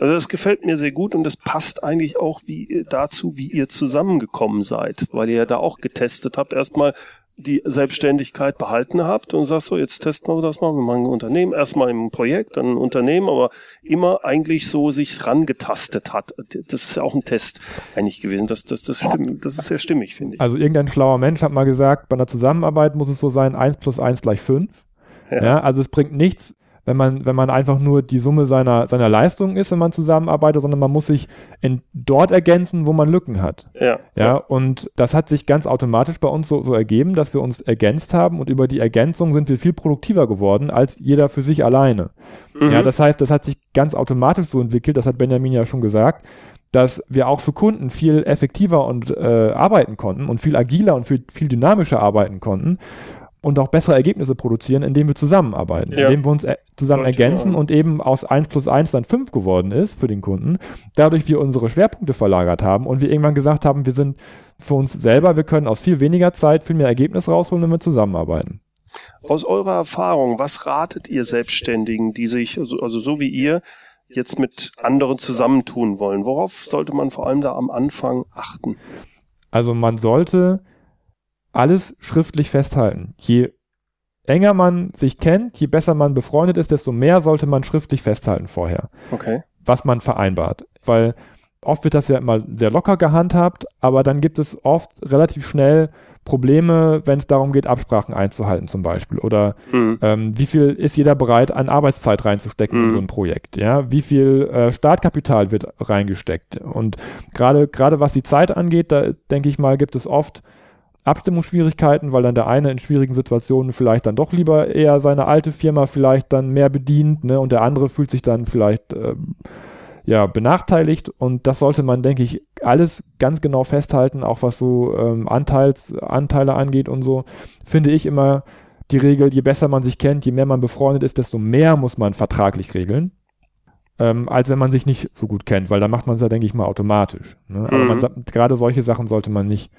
Also das gefällt mir sehr gut und das passt eigentlich auch wie dazu, wie ihr zusammengekommen seid, weil ihr ja da auch getestet habt. Erstmal die Selbstständigkeit behalten habt und sagst so, jetzt testen wir das mal, wir machen ein Unternehmen, erstmal im Projekt, dann ein Unternehmen, aber immer eigentlich so sich rangetastet hat. Das ist ja auch ein Test eigentlich gewesen. Das, das, das stimmt, das ist sehr stimmig, finde ich. Also irgendein schlauer Mensch hat mal gesagt, bei einer Zusammenarbeit muss es so sein, eins plus eins gleich fünf. Ja. ja. also es bringt nichts, wenn man, wenn man einfach nur die Summe seiner, seiner Leistungen ist, wenn man zusammenarbeitet, sondern man muss sich in, dort ergänzen, wo man Lücken hat. Ja. Ja, und das hat sich ganz automatisch bei uns so, so ergeben, dass wir uns ergänzt haben und über die Ergänzung sind wir viel produktiver geworden als jeder für sich alleine. Mhm. Ja, das heißt, das hat sich ganz automatisch so entwickelt, das hat Benjamin ja schon gesagt, dass wir auch für Kunden viel effektiver und äh, arbeiten konnten und viel agiler und viel, viel dynamischer arbeiten konnten und auch bessere Ergebnisse produzieren, indem wir zusammenarbeiten, ja. indem wir uns äh, zusammen ergänzen und eben aus 1 plus 1 dann 5 geworden ist für den Kunden, dadurch wir unsere Schwerpunkte verlagert haben und wir irgendwann gesagt haben, wir sind für uns selber, wir können aus viel weniger Zeit viel mehr Ergebnis rausholen, wenn wir zusammenarbeiten. Aus eurer Erfahrung, was ratet ihr Selbstständigen, die sich, also, also so wie ihr, jetzt mit anderen zusammentun wollen? Worauf sollte man vor allem da am Anfang achten? Also man sollte alles schriftlich festhalten. Je enger man sich kennt, je besser man befreundet ist, desto mehr sollte man schriftlich festhalten vorher. Okay. Was man vereinbart. Weil oft wird das ja immer sehr locker gehandhabt, aber dann gibt es oft relativ schnell Probleme, wenn es darum geht, Absprachen einzuhalten zum Beispiel. Oder mhm. ähm, wie viel ist jeder bereit, an Arbeitszeit reinzustecken mhm. in so ein Projekt? Ja, wie viel äh, Startkapital wird reingesteckt? Und gerade gerade was die Zeit angeht, da denke ich mal, gibt es oft Abstimmungsschwierigkeiten, weil dann der eine in schwierigen Situationen vielleicht dann doch lieber eher seine alte Firma vielleicht dann mehr bedient, ne, und der andere fühlt sich dann vielleicht äh, ja benachteiligt und das sollte man, denke ich, alles ganz genau festhalten, auch was so ähm, Anteils, Anteile angeht und so, finde ich immer die Regel, je besser man sich kennt, je mehr man befreundet ist, desto mehr muss man vertraglich regeln. Ähm, als wenn man sich nicht so gut kennt, weil da macht man es ja, denke ich mal, automatisch. Ne? Aber mhm. gerade solche Sachen sollte man nicht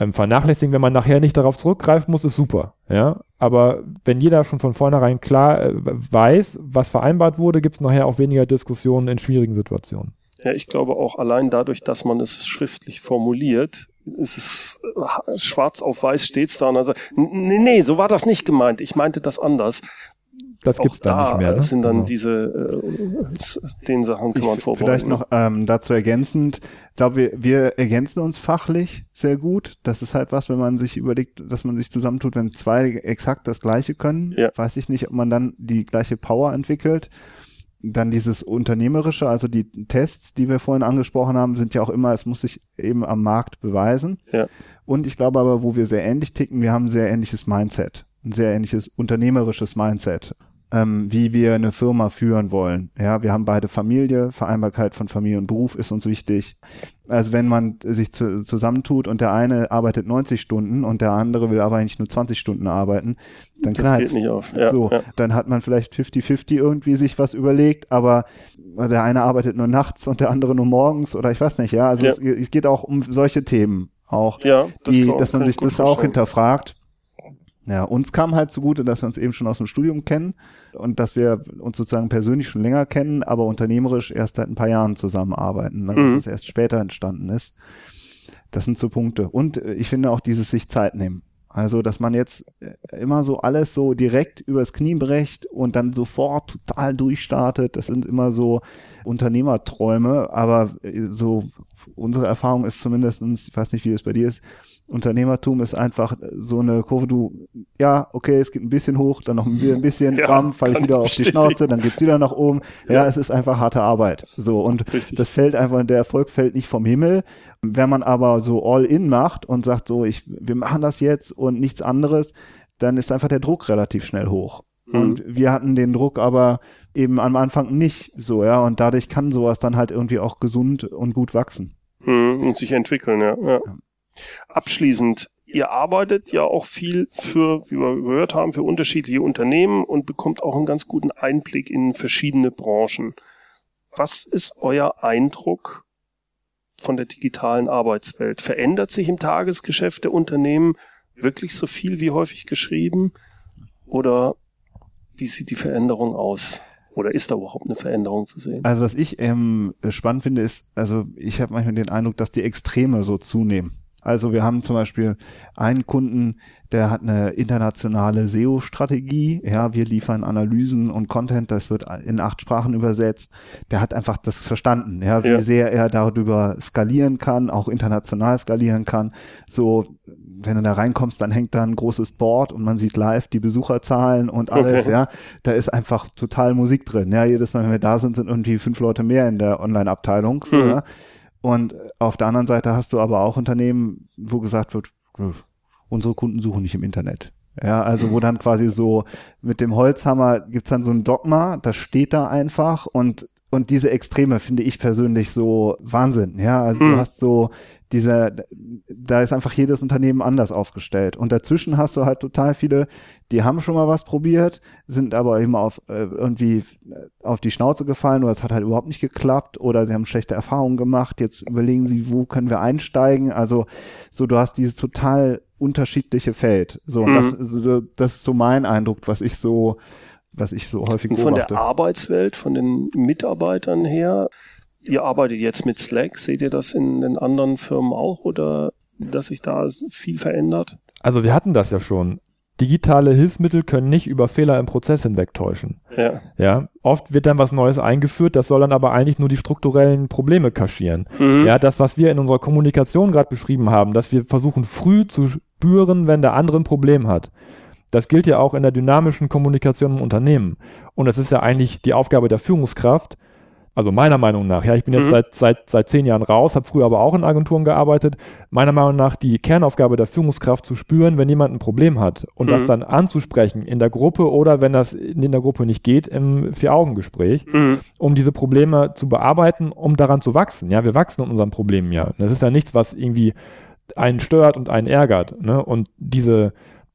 ähm, vernachlässigen, wenn man nachher nicht darauf zurückgreifen muss, ist super. Ja, aber wenn jeder schon von vornherein klar äh, weiß, was vereinbart wurde, gibt es nachher auch weniger Diskussionen in schwierigen Situationen. Ja, ich glaube auch allein dadurch, dass man es schriftlich formuliert, ist es äh, schwarz auf weiß steht's da und also nee, nee, so war das nicht gemeint. Ich meinte das anders. Das gibt's da, da nicht mehr. Ne? Das sind dann genau. diese, äh, den Sachen kann man vorbereiten. Vielleicht noch ähm, dazu ergänzend, ich glaube, wir, wir ergänzen uns fachlich sehr gut. Das ist halt was, wenn man sich überlegt, dass man sich zusammentut, wenn zwei exakt das Gleiche können, ja. weiß ich nicht, ob man dann die gleiche Power entwickelt. Dann dieses Unternehmerische, also die Tests, die wir vorhin angesprochen haben, sind ja auch immer, es muss sich eben am Markt beweisen. Ja. Und ich glaube aber, wo wir sehr ähnlich ticken, wir haben ein sehr ähnliches Mindset, ein sehr ähnliches unternehmerisches Mindset ähm, wie wir eine Firma führen wollen. Ja, wir haben beide Familie, Vereinbarkeit von Familie und Beruf ist uns wichtig. Also wenn man sich zu, zusammentut und der eine arbeitet 90 Stunden und der andere will aber eigentlich nur 20 Stunden arbeiten, dann das geht nicht auf. Ja, so, ja. dann hat man vielleicht 50-50 irgendwie sich was überlegt, aber der eine arbeitet nur nachts und der andere nur morgens oder ich weiß nicht, ja. Also ja. Es, es, geht auch um solche Themen auch, ja, das die, dass man sich das auch hinterfragt. Ja, uns kam halt zugute, dass wir uns eben schon aus dem Studium kennen und dass wir uns sozusagen persönlich schon länger kennen, aber unternehmerisch erst seit ein paar Jahren zusammenarbeiten, ne? dass mhm. es erst später entstanden ist. Das sind so Punkte. Und äh, ich finde auch dieses sich Zeit nehmen. Also, dass man jetzt äh, immer so alles so direkt übers Knie brecht und dann sofort total durchstartet, das sind immer so Unternehmerträume, aber äh, so unsere Erfahrung ist zumindestens, ich weiß nicht, wie es bei dir ist, Unternehmertum ist einfach so eine Kurve, du, ja, okay, es geht ein bisschen hoch, dann noch ein bisschen, ja, bam, falle ich wieder auf die Schnauze, dann geht's wieder nach oben. Ja, ja, es ist einfach harte Arbeit. So, und Richtig. das fällt einfach, der Erfolg fällt nicht vom Himmel. Wenn man aber so all in macht und sagt so, ich, wir machen das jetzt und nichts anderes, dann ist einfach der Druck relativ schnell hoch. Mhm. Und wir hatten den Druck aber eben am Anfang nicht so, ja, und dadurch kann sowas dann halt irgendwie auch gesund und gut wachsen. Mhm, und sich entwickeln, ja. ja. Abschließend, ihr arbeitet ja auch viel für, wie wir gehört haben, für unterschiedliche Unternehmen und bekommt auch einen ganz guten Einblick in verschiedene Branchen. Was ist euer Eindruck von der digitalen Arbeitswelt? Verändert sich im Tagesgeschäft der Unternehmen wirklich so viel wie häufig geschrieben? Oder wie sieht die Veränderung aus? Oder ist da überhaupt eine Veränderung zu sehen? Also was ich ähm, spannend finde, ist, also ich habe manchmal den Eindruck, dass die Extreme so zunehmen. Also wir haben zum Beispiel einen Kunden, der hat eine internationale SEO-Strategie. Ja, wir liefern Analysen und Content, das wird in acht Sprachen übersetzt. Der hat einfach das verstanden, ja, wie ja. sehr er darüber skalieren kann, auch international skalieren kann. So, wenn du da reinkommst, dann hängt da ein großes Board und man sieht live die Besucherzahlen und alles, okay. ja. Da ist einfach total Musik drin. Ja, jedes Mal, wenn wir da sind, sind irgendwie fünf Leute mehr in der Online-Abteilung. So, mhm. ja. Und auf der anderen Seite hast du aber auch Unternehmen, wo gesagt wird, unsere Kunden suchen nicht im Internet. Ja, also wo dann quasi so mit dem Holzhammer gibt's dann so ein Dogma, das steht da einfach und und diese Extreme finde ich persönlich so Wahnsinn. Ja, also mhm. du hast so diese, da ist einfach jedes Unternehmen anders aufgestellt. Und dazwischen hast du halt total viele, die haben schon mal was probiert, sind aber immer auf äh, irgendwie äh, auf die Schnauze gefallen oder es hat halt überhaupt nicht geklappt oder sie haben schlechte Erfahrungen gemacht. Jetzt überlegen sie, wo können wir einsteigen. Also so, du hast dieses total unterschiedliche Feld. So, mhm. das, das ist so mein Eindruck, was ich so, was ich so häufig und Von der Arbeitswelt, von den Mitarbeitern her, ihr arbeitet jetzt mit Slack, seht ihr das in den anderen Firmen auch oder dass sich da viel verändert? Also wir hatten das ja schon digitale Hilfsmittel können nicht über Fehler im Prozess hinwegtäuschen. Ja. ja. Oft wird dann was Neues eingeführt, das soll dann aber eigentlich nur die strukturellen Probleme kaschieren. Mhm. Ja, das, was wir in unserer Kommunikation gerade beschrieben haben, dass wir versuchen früh zu spüren, wenn der andere ein Problem hat. Das gilt ja auch in der dynamischen Kommunikation im Unternehmen. Und das ist ja eigentlich die Aufgabe der Führungskraft, also meiner Meinung nach, ja, ich bin jetzt mhm. seit, seit, seit zehn Jahren raus, habe früher aber auch in Agenturen gearbeitet. Meiner Meinung nach die Kernaufgabe der Führungskraft zu spüren, wenn jemand ein Problem hat und mhm. das dann anzusprechen in der Gruppe oder wenn das in der Gruppe nicht geht, im Vier-Augen-Gespräch, mhm. um diese Probleme zu bearbeiten, um daran zu wachsen. Ja, wir wachsen in unseren Problemen ja. Das ist ja nichts, was irgendwie einen stört und einen ärgert. Ne? Und diese,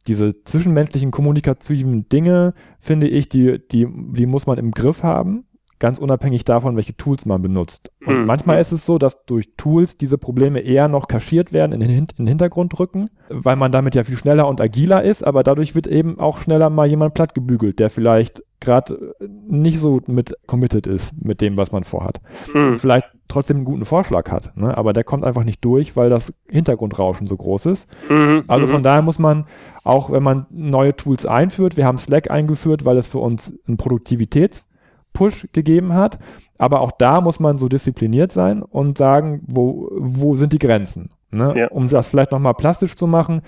diese zwischenmenschlichen kommunikativen Dinge, finde ich, die, die, die muss man im Griff haben ganz unabhängig davon, welche Tools man benutzt. Und mhm. manchmal ist es so, dass durch Tools diese Probleme eher noch kaschiert werden, in den, in den Hintergrund rücken, weil man damit ja viel schneller und agiler ist, aber dadurch wird eben auch schneller mal jemand plattgebügelt, der vielleicht gerade nicht so mit committed ist mit dem, was man vorhat. Mhm. Vielleicht trotzdem einen guten Vorschlag hat, ne? aber der kommt einfach nicht durch, weil das Hintergrundrauschen so groß ist. Mhm. Also von mhm. daher muss man auch, wenn man neue Tools einführt, wir haben Slack eingeführt, weil es für uns ein Produktivitäts Push gegeben hat. Aber auch da muss man so diszipliniert sein und sagen, wo, wo sind die Grenzen? Ne? Ja. Um das vielleicht nochmal plastisch zu machen,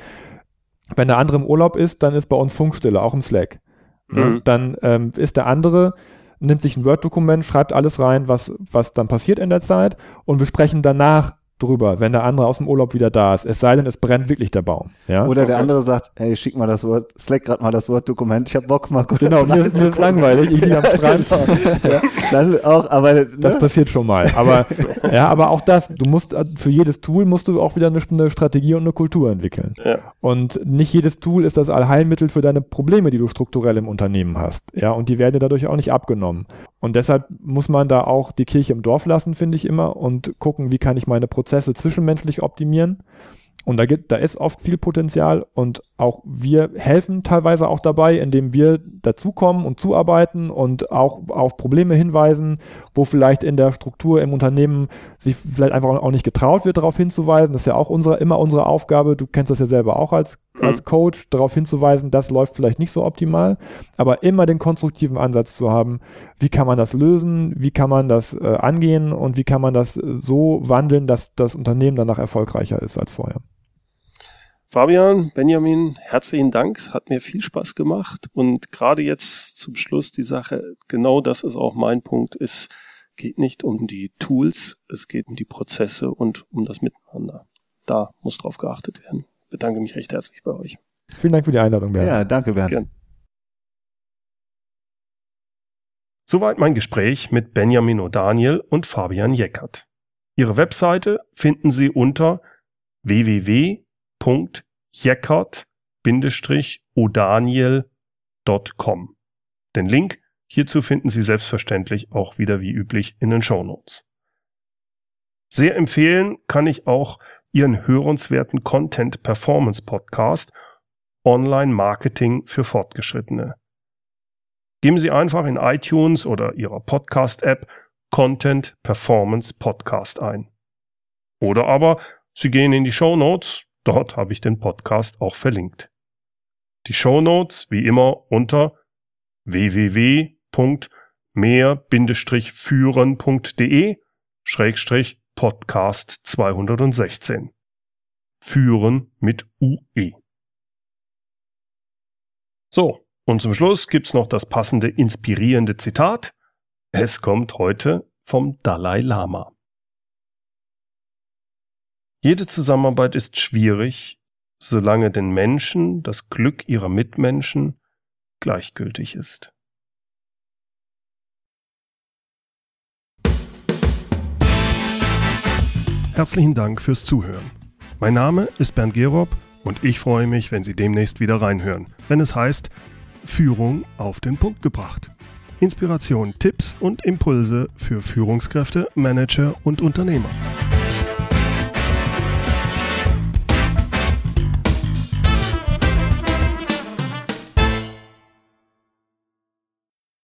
wenn der andere im Urlaub ist, dann ist bei uns Funkstille, auch im Slack. Ne? Mhm. Dann ähm, ist der andere, nimmt sich ein Word-Dokument, schreibt alles rein, was, was dann passiert in der Zeit und wir sprechen danach drüber, wenn der andere aus dem Urlaub wieder da ist. Es sei denn, es brennt wirklich der Baum. Ja? Oder der andere sagt, hey, schick mal das Wort, Slack gerade mal das Word-Dokument, ich habe Bock mal kurz. Genau, mir ist es langweilig, ich liege am Strand. Genau. ja, das auch, aber ne? das passiert schon mal. Aber ja, aber auch das, du musst für jedes Tool musst du auch wieder eine, eine Strategie und eine Kultur entwickeln. Ja. Und nicht jedes Tool ist das Allheilmittel für deine Probleme, die du strukturell im Unternehmen hast. Ja, und die werden dir dadurch auch nicht abgenommen. Und deshalb muss man da auch die Kirche im Dorf lassen, finde ich immer, und gucken, wie kann ich meine Prozesse zwischenmenschlich optimieren. Und da gibt, da ist oft viel Potenzial und auch wir helfen teilweise auch dabei, indem wir dazukommen und zuarbeiten und auch auf Probleme hinweisen, wo vielleicht in der Struktur im Unternehmen sich vielleicht einfach auch nicht getraut wird, darauf hinzuweisen. Das ist ja auch unsere, immer unsere Aufgabe. Du kennst das ja selber auch als, mhm. als Coach, darauf hinzuweisen, das läuft vielleicht nicht so optimal, aber immer den konstruktiven Ansatz zu haben, wie kann man das lösen, wie kann man das äh, angehen und wie kann man das äh, so wandeln, dass das Unternehmen danach erfolgreicher ist als vorher. Fabian, Benjamin, herzlichen Dank. Es hat mir viel Spaß gemacht. Und gerade jetzt zum Schluss die Sache, genau das ist auch mein Punkt, es geht nicht um die Tools, es geht um die Prozesse und um das Miteinander. Da muss drauf geachtet werden. Ich bedanke mich recht herzlich bei euch. Vielen Dank für die Einladung, Bernd. Ja, danke, Bernd. Gern. Soweit mein Gespräch mit Benjamin O'Daniel und Fabian Jeckert. Ihre Webseite finden Sie unter www www.jeckert-odaniel.com. Den Link hierzu finden Sie selbstverständlich auch wieder wie üblich in den Show Notes. Sehr empfehlen kann ich auch Ihren hörenswerten Content Performance Podcast Online Marketing für Fortgeschrittene. Geben Sie einfach in iTunes oder Ihrer Podcast App Content Performance Podcast ein. Oder aber Sie gehen in die Show Notes Dort habe ich den Podcast auch verlinkt. Die Show Notes wie immer unter www.mehr-führen.de Schrägstrich Podcast 216. Führen mit UE. So, und zum Schluss gibt's noch das passende inspirierende Zitat. Es kommt heute vom Dalai Lama. Jede Zusammenarbeit ist schwierig, solange den Menschen das Glück ihrer Mitmenschen gleichgültig ist. Herzlichen Dank fürs Zuhören. Mein Name ist Bernd Gerob und ich freue mich, wenn Sie demnächst wieder reinhören, wenn es heißt Führung auf den Punkt gebracht. Inspiration, Tipps und Impulse für Führungskräfte, Manager und Unternehmer.